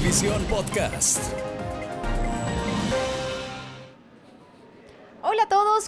Notivisión Podcast.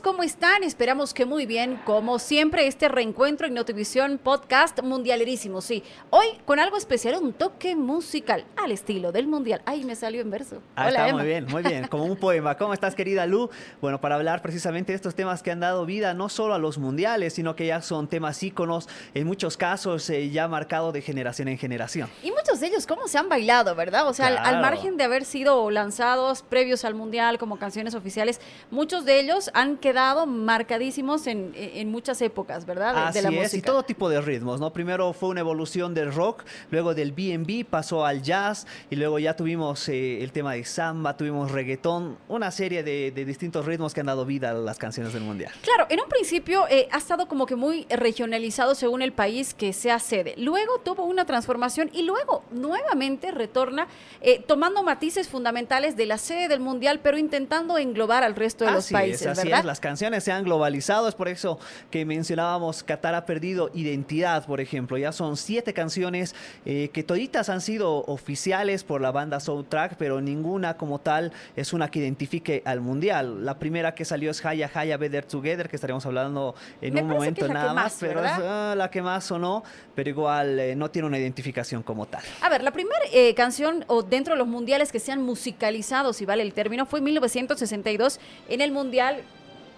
¿Cómo están? Esperamos que muy bien. Como siempre, este reencuentro en Notivisión Podcast Mundialerísimo. Sí, hoy con algo especial, un toque musical al estilo del Mundial. Ay, me salió en verso. Ah, Hola, está Emma. muy bien, muy bien, como un poema. ¿Cómo estás, querida Lu? Bueno, para hablar precisamente de estos temas que han dado vida no solo a los mundiales, sino que ya son temas íconos, en muchos casos eh, ya marcado de generación en generación. Y muchos de ellos, ¿cómo se han bailado, verdad? O sea, al- margen de haber sido lanzados previos al Mundial como canciones oficiales, muchos de ellos han quedado marcadísimos en, en muchas épocas, ¿verdad? De, de Así la es, música. y todo tipo de ritmos, ¿no? Primero fue una evolución del rock, luego del B&B pasó al jazz, y luego ya tuvimos eh, el tema de samba, tuvimos reggaetón, una serie de, de distintos ritmos que han dado vida a las canciones del mundial. Claro, en un principio eh, ha estado como que muy regionalizado según el país que sea sede. Luego tuvo una transformación y luego nuevamente retorna eh, tomando matices fundamentales de la sede del mundial, pero intentando englobar al resto de los países, es, así ¿verdad? es, las canciones se han globalizado, es por eso que mencionábamos Qatar ha perdido identidad, por ejemplo. Ya son siete canciones eh, que toditas han sido oficiales por la banda Soundtrack, pero ninguna como tal es una que identifique al mundial. La primera que salió es Haya Haya Better Together, que estaremos hablando en Me un momento nada más, más, pero es ah, la que más sonó, pero igual eh, no tiene una identificación como tal. A ver, la primera eh, canción o dentro de los mundiales que se han musicalizado, si vale el término, fue en 1962 en el mundial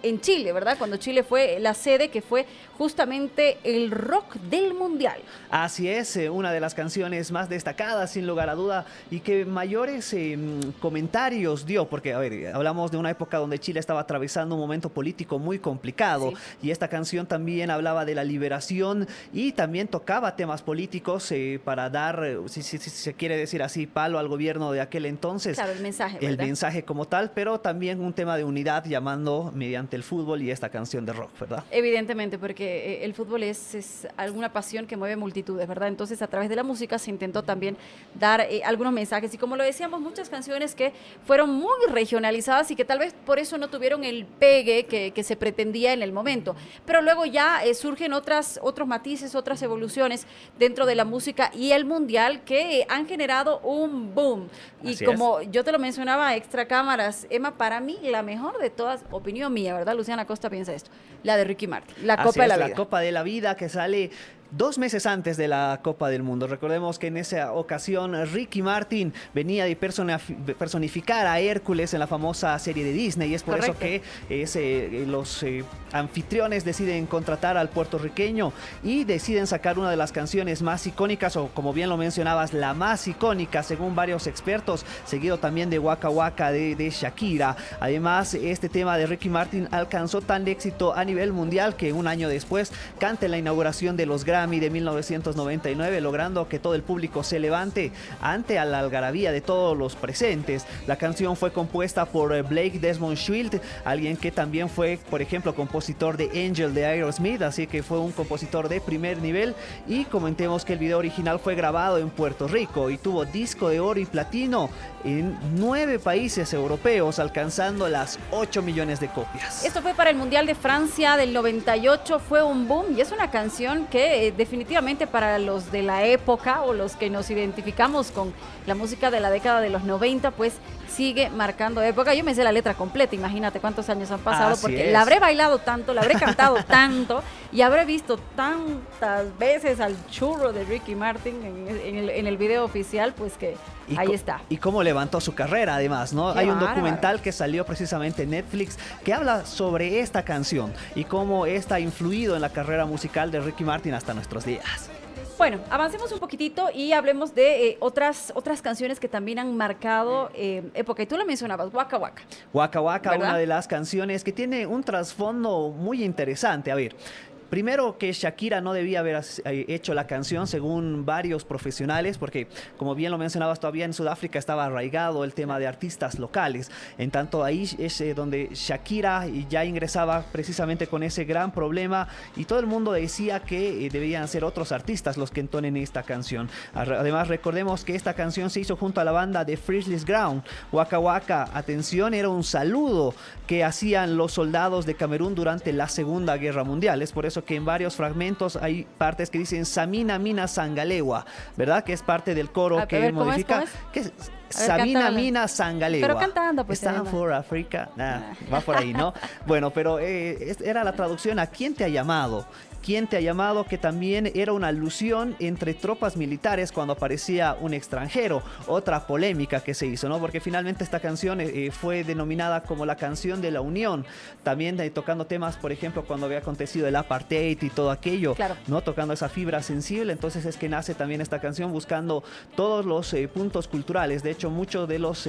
en Chile, ¿verdad? Cuando Chile fue la sede que fue justamente el rock del mundial. Así es, eh, una de las canciones más destacadas, sin lugar a duda, y que mayores eh, comentarios dio, porque, a ver, hablamos de una época donde Chile estaba atravesando un momento político muy complicado, Sí. y esta canción también hablaba de la liberación y también tocaba temas políticos eh, para dar, si, si- si se quiere decir así, palo al gobierno de aquel entonces. Claro, el mensaje, El mensaje como tal, pero también un tema de unidad llamando mediante el fútbol y esta canción de rock, ¿verdad? Evidentemente, porque eh, el fútbol es, es alguna pasión que mueve multitudes, ¿verdad? Entonces, a través de la música se intentó también dar eh, algunos mensajes. Y como lo decíamos, muchas canciones que fueron muy regionalizadas y que tal vez por eso no tuvieron el pegue que, que se pretendía en el momento. Pero luego ya eh, surgen otras, otros matices, otras evoluciones dentro de la música y el mundial que eh, han generado un boom. Y como yo te lo mencionaba, extra cámaras, Emma, para mí la mejor de todas, opinión mía, ¿verdad? Luciana Costa piensa esto, la de Ricky Martin, la Así Copa de es, la la Vida. Copa de la Vida que sale dos meses antes de la Copa del Mundo. Recordemos que en esa ocasión Ricky Martin venía de personificar a Hércules en la famosa serie de Disney y es por Correcto. eso que eh, los eh, anfitriones deciden contratar al puertorriqueño y deciden sacar una de las canciones más icónicas o como bien lo mencionabas, la más icónica según varios expertos, seguido también de Waka Waka de, de Shakira. Además, este tema de Ricky Martin alcanzó tal éxito a nivel mundial que un año después canta en la inauguración de los Grammy de 1999, logrando que todo el público se levante ante la algarabía de todos los presentes. La canción fue compuesta por eh, Blake Desmond Shield, alguien que también fue, por ejemplo, compositor de Angel de Aerosmith, así que fue un compositor de primer nivel. Y comentemos que el video original fue grabado en Puerto Rico y tuvo disco de oro y platino en nueve países europeos, alcanzando las 8 millones de copias. Esto fue para el Mundial de Francia del 98, fue un boom y es una canción que eh, definitivamente para los de la época o los que nos identificamos con la música de la década de los 90, pues sigue marcando época. Yo me sé la letra completa, imagínate cuántos años han pasado, Así porque es. la habré bailado tanto, la habré cantado tanto y habré visto tantas veces al churro de Ricky Martin en, en el, en el video oficial, pues que Y ahí está. Y cómo levantó su carrera, además, ¿no? Qué Hay un documental que salió precisamente en Netflix que habla sobre esta canción y cómo esta ha influido en la carrera musical de Ricky Martin hasta nuestros días. Bueno, avancemos un poquitito y hablemos de eh, otras, otras canciones que también han marcado eh, época. Y tú lo mencionabas, Waka Waka. Waka Waka, ¿Verdad? una de las canciones que tiene un trasfondo muy interesante. A ver, Primero que Shakira no debía haber eh, hecho la canción según varios profesionales, porque como bien lo mencionabas todavía en Sudáfrica estaba arraigado el tema de artistas locales. En tanto ahí es eh, donde Shakira ya ingresaba precisamente con ese gran problema y todo el mundo decía que eh, debían ser otros artistas los que entonen esta canción. Además recordemos que esta canción se hizo junto a la banda de Frizzly's Ground. Waka Waka, atención, era un saludo que hacían los soldados de Camerún durante la Segunda Guerra Mundial. Es por eso eso que en varios fragmentos hay partes que dicen Samina Mina Sangalewa, ¿verdad? Que es parte del coro A que ver, modifica. ¿Cómo es? que es ver. Mina Sangalewa. Pero cantando, pues, Stand for Africa. Nah, va por ahí, ¿no? bueno, pero eh, era la traducción a quién te ha llamado. ¿Quién te ha llamado? Que también era una alusión entre tropas militares cuando aparecía un extranjero. Otra polémica que se hizo, ¿no? Porque finalmente esta canción eh, eh, fue denominada como la canción de la unión. También eh, tocando temas, por ejemplo, cuando había acontecido el apartheid y todo aquello, Claro. ¿no? Tocando esa fibra sensible. Entonces es que nace también esta canción buscando todos los eh, puntos culturales. De hecho, muchos de los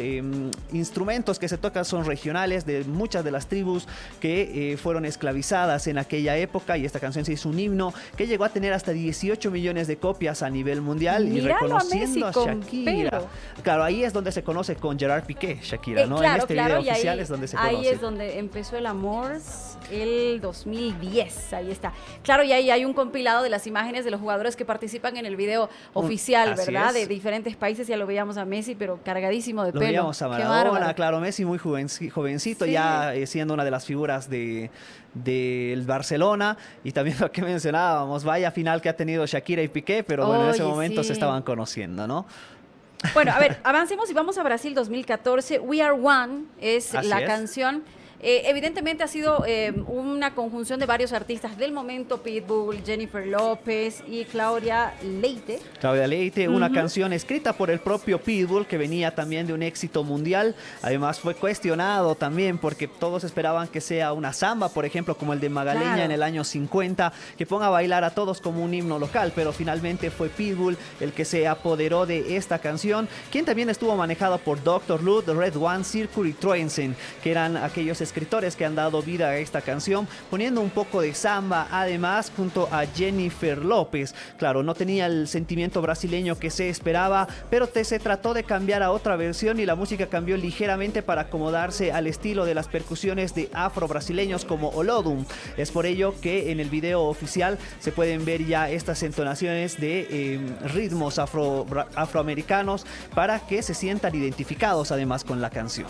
instrumentos que se tocan son regionales de muchas de las tribus que fueron esclavizadas en aquella época y esta canción se hizo un himno que llegó a tener hasta 18 millones de copias a nivel mundial y reconociendo a, Messi Shakira. Claro, ahí es donde se conoce con Gerard Piqué, Shakira, Eh, ¿no? claro, en este claro, video ahí, oficial es donde se ahí conoce. es donde empezó el amor, el 2010, ahí está. Claro, y ahí hay un compilado de las imágenes de los jugadores que participan en el video oficial, así ¿verdad? es. De diferentes países, ya lo veíamos a Messi, pero cargadísimo de Lo pelo. veíamos a Maradona, claro, Messi muy jovenci- jovencito, Sí. ya eh, siendo una de las figuras de del Barcelona y también lo que mencionábamos, vaya final que ha tenido Shakira y Piqué, pero bueno, en ese momento sí. se estaban conociendo, ¿no? Bueno, a ver, avancemos y vamos a Brasil 2014. We Are One es Así la es. canción. Eh, evidentemente ha sido eh, una conjunción de varios artistas del momento, Pitbull, Jennifer López y Claudia Leite. Claudia Leite, una canción escrita por el propio Pitbull que venía también de un éxito mundial. Además fue cuestionado también porque todos esperaban que sea una samba, por ejemplo, como el de Magaleña Claro. en el año 50, que ponga a bailar a todos como un himno local, pero finalmente fue Pitbull el que se apoderó de esta canción, quien también estuvo manejado por Dr. Lud, Red One, Circle y Troensen, que eran aquellos escritores que han dado vida a esta canción, poniendo un poco de samba, además, junto a Jennifer López. Claro, no tenía el sentimiento brasileño que se esperaba, pero te- se trató de cambiar a otra versión y la música cambió ligeramente para acomodarse al estilo de las percusiones de afro-brasileños como Olodum. Es por ello que en el video oficial se pueden ver ya estas entonaciones de eh, ritmos afro, afroamericanos para que se sientan identificados además con la canción.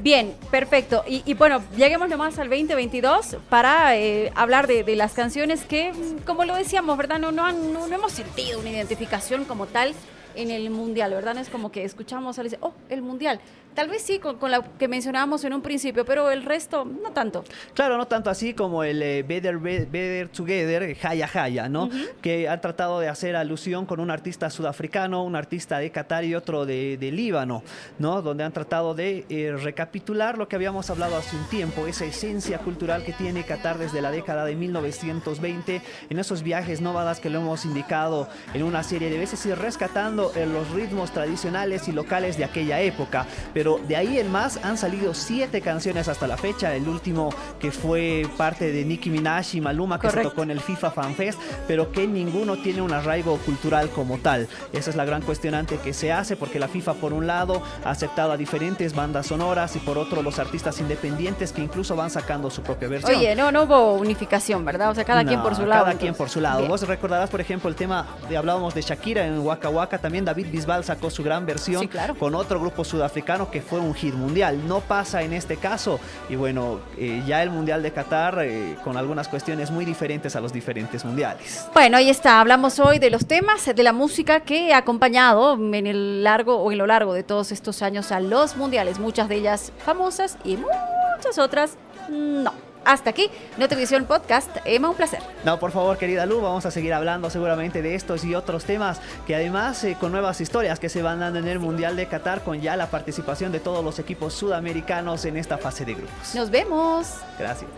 Bien, perfecto. Y, bueno, lleguemos nomás al 2022 para eh, hablar de, de las canciones que, mm, como lo decíamos, ¿verdad? No, no, han- no, no hemos sentido una identificación como tal en el mundial, ¿verdad? No es como que escuchamos a dice, oh, el mundial. Tal vez sí, con, con la que mencionábamos en un principio, pero el resto no tanto. Claro, no tanto así como el eh, Better, Be- Better Together, Jaya Jaya, ¿no? Que han tratado de hacer alusión con un artista sudafricano, un artista de Qatar y otro de, de Líbano, ¿no? Donde han tratado de eh, recapitular lo que habíamos hablado hace un tiempo, esa esencia cultural que tiene Qatar desde la década de 1920, en esos viajes nómadas que lo hemos indicado en una serie de veces y rescatando eh, los ritmos tradicionales y locales de aquella época. Pero de ahí en más han salido siete canciones hasta la fecha. El último que fue parte de Nicki Minaj y Maluma que Correcto. se tocó en el FIFA Fan Fest, pero que ninguno tiene un arraigo cultural como tal. Esa es la gran cuestionante que se hace porque la FIFA por un lado ha aceptado a diferentes bandas sonoras y por otro los artistas independientes que incluso van sacando su propia versión. Oye, no, no hubo unificación, ¿verdad? O sea, cada quien No, por su lado. Cada quien entonces. por su lado. Bien. Vos recordarás, por ejemplo, el tema de hablábamos de Shakira en Waka Waka. También David Bisbal sacó su gran versión Sí, claro. con otro grupo sudafricano que fue un hit mundial. No pasa en este caso. Y bueno, eh, ya el Mundial de Qatar eh, con algunas cuestiones muy diferentes a los diferentes mundiales. Bueno, ahí está. Hablamos hoy de los temas, de la música que ha acompañado en el largo o en lo largo de todos estos años a los mundiales. Muchas de ellas famosas y muchas otras no. Hasta aquí, Nutrivisión Podcast. Emma, un placer. No, por favor, querida Lu, vamos a seguir hablando seguramente de estos y otros temas que además eh, con nuevas historias que se van dando en el Mundial de Qatar con ya la participación de todos los equipos sudamericanos en esta fase de grupos. Nos vemos. Gracias.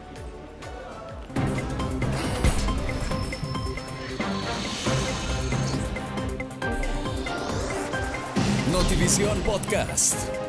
Notivisión Podcast.